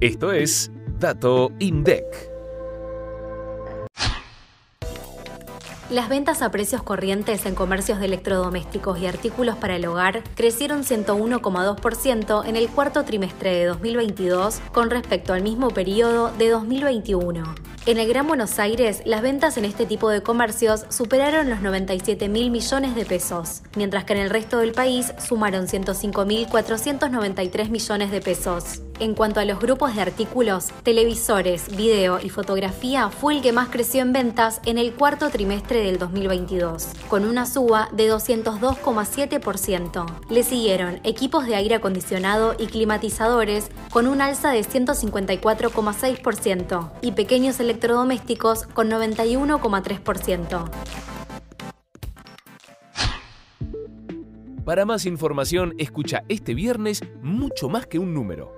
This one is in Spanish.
Esto es Dato INDEC. Las ventas a precios corrientes en comercios de electrodomésticos y artículos para el hogar crecieron 101,2% en el cuarto trimestre de 2022 con respecto al mismo periodo de 2021. En el Gran Buenos Aires, las ventas en este tipo de comercios superaron los 97 mil millones de pesos, mientras que en el resto del país sumaron 105 mil 493 millones de pesos. En cuanto a los grupos de artículos, televisores, video y fotografía fue el que más creció en ventas en el cuarto trimestre del 2022, con una suba de 202,7%. Le siguieron equipos de aire acondicionado y climatizadores con un alza de 154,6% y pequeños electrodomésticos con 91,3%. Para más información, escucha este viernes mucho más que un número.